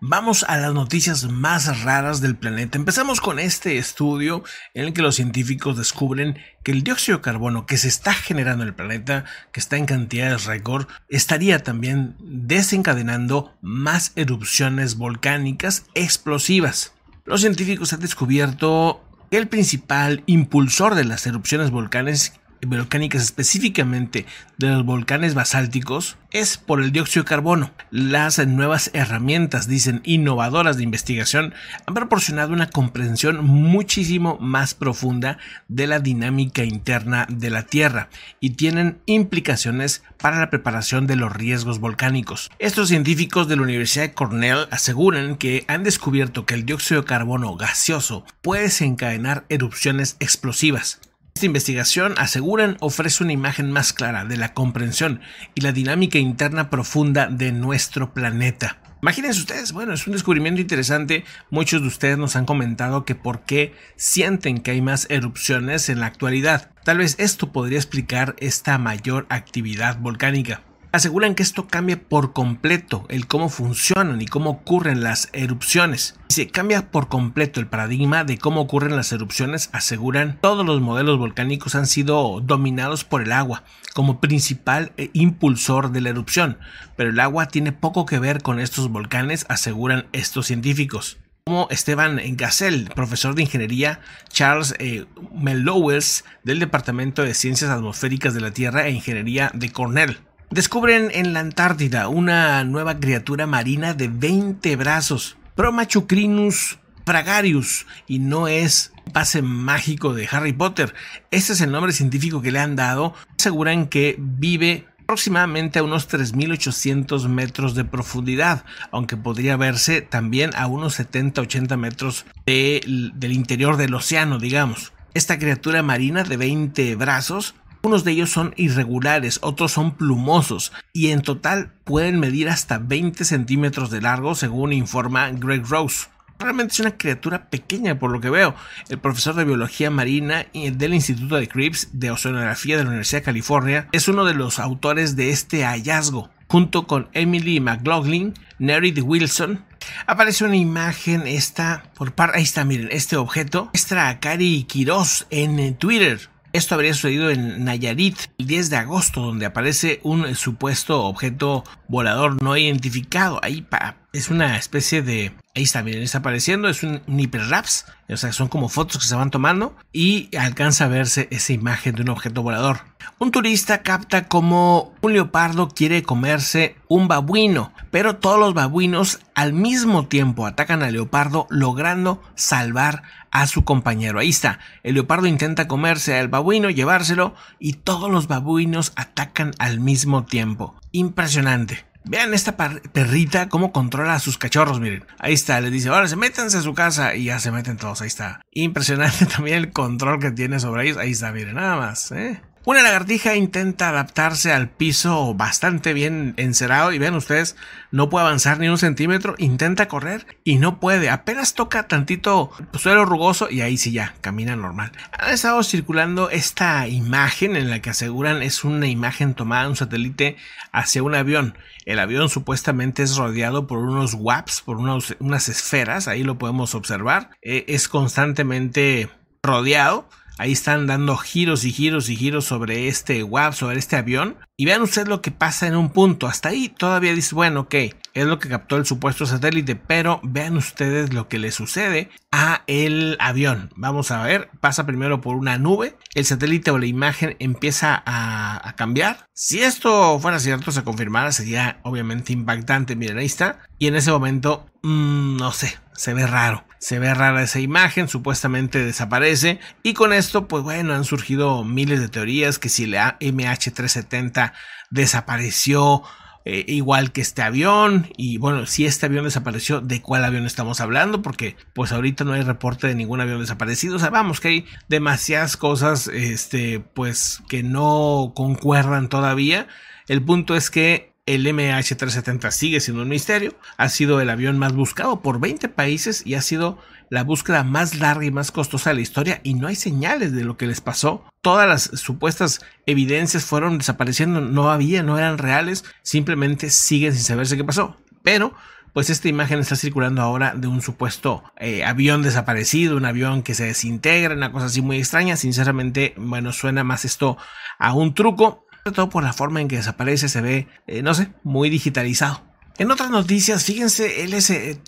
Vamos a las noticias más raras del planeta. Empezamos con este estudio en el que los científicos descubren que el dióxido de carbono que se está generando en el planeta, que está en cantidades récord, estaría también desencadenando más erupciones volcánicas explosivas. Los científicos han descubierto que el principal impulsor de las erupciones volcánicas volcánicas específicamente de los volcanes basálticos es por el dióxido de carbono. Las nuevas herramientas, dicen, innovadoras de investigación han proporcionado una comprensión muchísimo más profunda de la dinámica interna de la Tierra y tienen implicaciones para la preparación de los riesgos volcánicos. Estos científicos de la Universidad de Cornell aseguran que han descubierto que el dióxido de carbono gaseoso puede desencadenar erupciones explosivas. Esta investigación, aseguran, ofrece una imagen más clara de la comprensión y la dinámica interna profunda de nuestro planeta. Imagínense ustedes, bueno, es un descubrimiento interesante. Muchos de ustedes nos han comentado que por qué sienten que hay más erupciones en la actualidad. Tal vez esto podría explicar esta mayor actividad volcánica aseguran que esto cambia por completo el cómo funcionan y cómo ocurren las erupciones. Se cambia por completo el paradigma de cómo ocurren las erupciones, aseguran todos los modelos volcánicos han sido dominados por el agua como principal eh, impulsor de la erupción, pero el agua tiene poco que ver con estos volcanes, aseguran estos científicos como Esteban Gassel, profesor de ingeniería, Charles eh, del Departamento de Ciencias Atmosféricas de la Tierra e Ingeniería de Cornell. Descubren en la Antártida una nueva criatura marina de 20 brazos, Promachocrinus fragarius, y no es pase mágico de Harry Potter. Este es el nombre científico que le han dado. Aseguran que vive aproximadamente a unos 3.800 metros de profundidad, aunque podría verse también a unos 70-80 metros del interior del océano, digamos. Esta criatura marina de 20 brazos unos de ellos son irregulares, otros son plumosos y en total pueden medir hasta 20 centímetros de largo según informa Greg Rose. Realmente es una criatura pequeña por lo que veo. El profesor de biología marina del Instituto de Cripps de Oceanografía de la Universidad de California es uno de los autores de este hallazgo. Junto con Emily McLaughlin, Nerid Wilson, aparece una imagen esta por par ahí está miren este objeto muestra a Cari Quiroz en Twitter esto habría sucedido en Nayarit el 10 de agosto, donde aparece un supuesto objeto volador no identificado. Ahí es una especie de Ahí está, miren, está apareciendo, es un, hiperraps, o sea, son como fotos que se van tomando y alcanza a verse esa imagen de un objeto volador. Un turista capta como un leopardo quiere comerse un babuino, pero todos los babuinos al mismo tiempo atacan al leopardo logrando salvar a su compañero. Ahí está, el leopardo intenta comerse al babuino, llevárselo y todos los babuinos atacan al mismo tiempo. Impresionante. Vean esta perrita cómo controla a sus cachorros, miren. Ahí está, les dice, ahora se métanse a su casa y ya se meten todos, ahí está. Impresionante también el control que tiene sobre ellos. Ahí está, miren, nada más, ¿eh? Una lagartija intenta adaptarse al piso bastante bien encerado y vean ustedes, no puede avanzar ni un centímetro, intenta correr y no puede, apenas toca tantito suelo rugoso y ahí sí ya, camina normal. Ha estado circulando esta imagen en la que aseguran es una imagen tomada de un satélite hacia un avión. El avión supuestamente es rodeado por unos WAPs, por unas esferas, ahí lo podemos observar. Eh, es constantemente rodeado Ahí están dando giros y giros y giros sobre este WAP, sobre este avión. Y vean ustedes lo que pasa en un punto. Hasta ahí todavía dice, bueno, ok, es lo que captó el supuesto satélite, pero vean ustedes lo que le sucede a el avión. Vamos a ver, pasa primero por una nube, el satélite o la imagen empieza a, cambiar. Si esto fuera cierto, se confirmara, sería obviamente impactante. Miren, ahí está. Y en ese momento, mmm, no sé, se ve raro. Se ve rara esa imagen, supuestamente desaparece. Y con esto, pues bueno, han surgido miles de teorías que si la MH370 desapareció eh, igual que este avión. Y bueno, si este avión desapareció, ¿de cuál avión estamos hablando? Porque pues ahorita no hay reporte de ningún avión desaparecido. O sea, vamos que hay demasiadas cosas, este, pues que no concuerdan todavía. El punto es que el MH370 sigue siendo un misterio, ha sido el avión más buscado por 20 países y ha sido la búsqueda más larga y más costosa de la historia y no hay señales de lo que les pasó. Todas las supuestas evidencias fueron desapareciendo, no había, no eran reales, simplemente siguen sin saberse qué pasó. Pero pues esta imagen está circulando ahora de un supuesto eh, avión desaparecido, un avión que se desintegra, una cosa así muy extraña. Sinceramente, bueno, suena más esto a un truco sobre todo por la forma en que desaparece, se ve, eh, no sé, muy digitalizado. En otras noticias, fíjense, él es eh,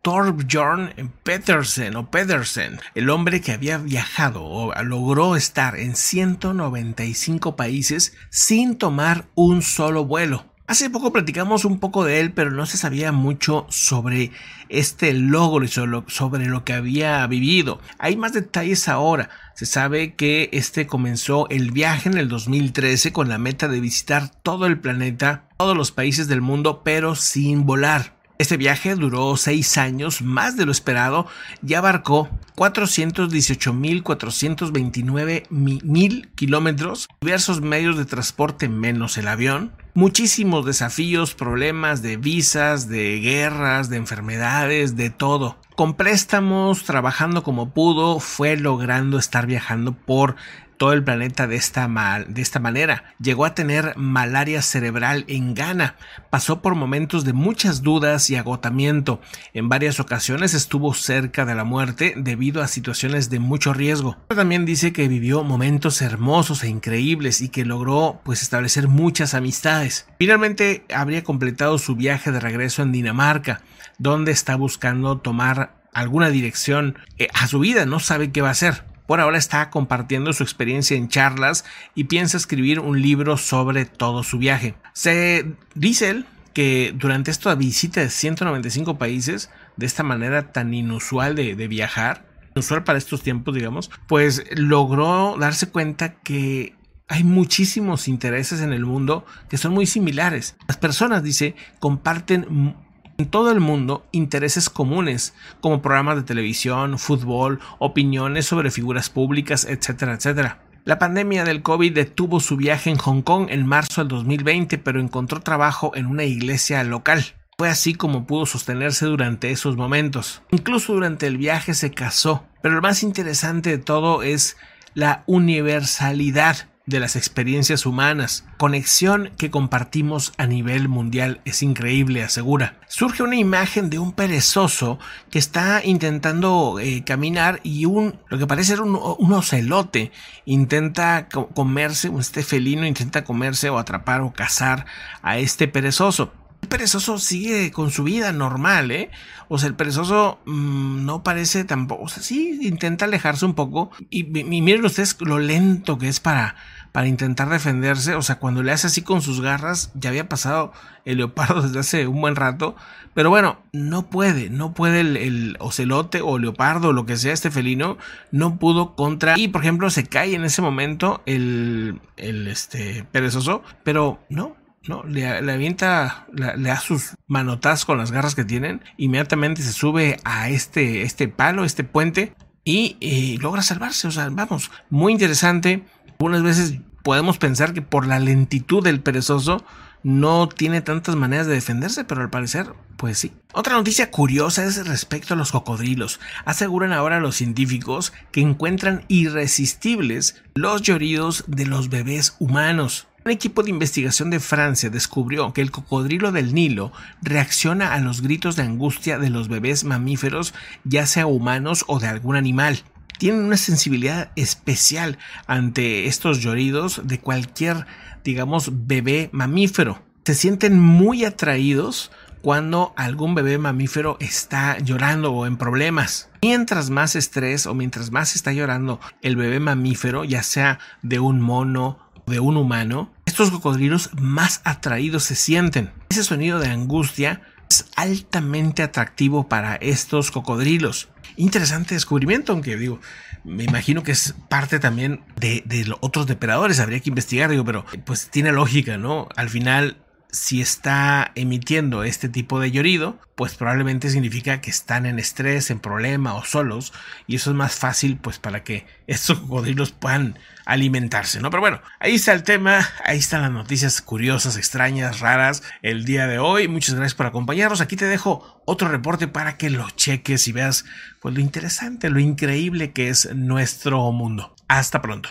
Torbjorn Petersen o Pedersen, el hombre que había viajado o logró estar en 195 países sin tomar un solo vuelo. Hace poco platicamos un poco de él, pero no se sabía mucho sobre este logro y sobre lo que había vivido. Hay más detalles ahora. Se sabe que este comenzó el viaje en el 2013 con la meta de visitar todo el planeta, todos los países del mundo, pero sin volar. Este viaje duró seis años, más de lo esperado, y abarcó 418.429 mil kilómetros, diversos medios de transporte menos el avión, muchísimos desafíos, problemas de visas, de guerras, de enfermedades, de todo. Con préstamos, trabajando como pudo, fue logrando estar viajando por todo el planeta de esta, de esta manera. Llegó a tener malaria cerebral en Ghana. Pasó por momentos de muchas dudas y agotamiento. En varias ocasiones estuvo cerca de la muerte debido a situaciones de mucho riesgo. También dice que vivió momentos hermosos e increíbles y que logró pues establecer muchas amistades. Finalmente habría completado su viaje de regreso en Dinamarca, donde está buscando tomar alguna dirección eh, a su vida, no sabe qué va a hacer. Por ahora está compartiendo su experiencia en charlas y piensa escribir un libro sobre todo su viaje. Se dice él que durante esta visita de 195 países, de esta manera tan inusual de, viajar, inusual para estos tiempos, digamos, pues logró darse cuenta que hay muchísimos intereses en el mundo que son muy similares. Las personas, dice, comparten en todo el mundo intereses comunes, como programas de televisión, fútbol, opiniones sobre figuras públicas, etcétera, etcétera. La pandemia del COVID detuvo su viaje en Hong Kong en marzo del 2020, pero encontró trabajo en una iglesia local. Fue así como pudo sostenerse durante esos momentos. Incluso durante el viaje se casó. Pero lo más interesante de todo es la universalidad de las experiencias humanas, conexión que compartimos a nivel mundial es increíble, asegura. Surge una imagen de un perezoso que está intentando eh, caminar y un, lo que parece ser un, ocelote intenta comerse, este felino intenta comerse o atrapar o cazar a este perezoso el perezoso sigue con su vida normal, ¿eh? O sea, el perezoso mmm, no parece tampoco, o sea, sí intenta alejarse un poco y, y, miren ustedes lo lento que es para, para intentar defenderse, o sea, cuando le hace así con sus garras, ya había pasado el leopardo desde hace un buen rato, pero bueno, no puede, no puede el, el ocelote o leopardo o lo que sea este felino, no pudo contra, y por ejemplo se cae en ese momento el, el este perezoso, pero no, ¿no? Le, avienta, le, da sus manotazos con las garras que tienen, inmediatamente se sube a este, este palo, este puente, y, y logra salvarse. O sea, vamos, muy interesante. Algunas veces podemos pensar que por la lentitud del perezoso no tiene tantas maneras de defenderse, pero al parecer, pues sí. Otra noticia curiosa es respecto a los cocodrilos. Aseguran ahora los científicos que encuentran irresistibles los lloridos de los bebés humanos. Un equipo de investigación de Francia descubrió que el cocodrilo del Nilo reacciona a los gritos de angustia de los bebés mamíferos, ya sea humanos o de algún animal. tienen una sensibilidad especial ante estos lloridos de cualquier, digamos, bebé mamífero. Se sienten muy atraídos cuando algún bebé mamífero está llorando o en problemas. Mientras más estrés o mientras más está llorando el bebé mamífero, ya sea de un mono, de un humano, estos cocodrilos más atraídos se sienten. Ese sonido de angustia es altamente atractivo para estos cocodrilos. Interesante descubrimiento, aunque digo, me imagino que es parte también de, de otros depredadores, habría que investigar, digo, pero pues tiene lógica, ¿no? Al final si está emitiendo este tipo de llorido, pues probablemente significa que están en estrés, en problema o solos, y eso es más fácil pues para que estos cocodrilos puedan alimentarse, ¿no? Pero bueno, ahí está el tema, ahí están las noticias curiosas, extrañas, raras el día de hoy. Muchas gracias por acompañarnos. Aquí te dejo otro reporte para que lo cheques y veas pues lo interesante, lo increíble que es nuestro mundo. Hasta pronto.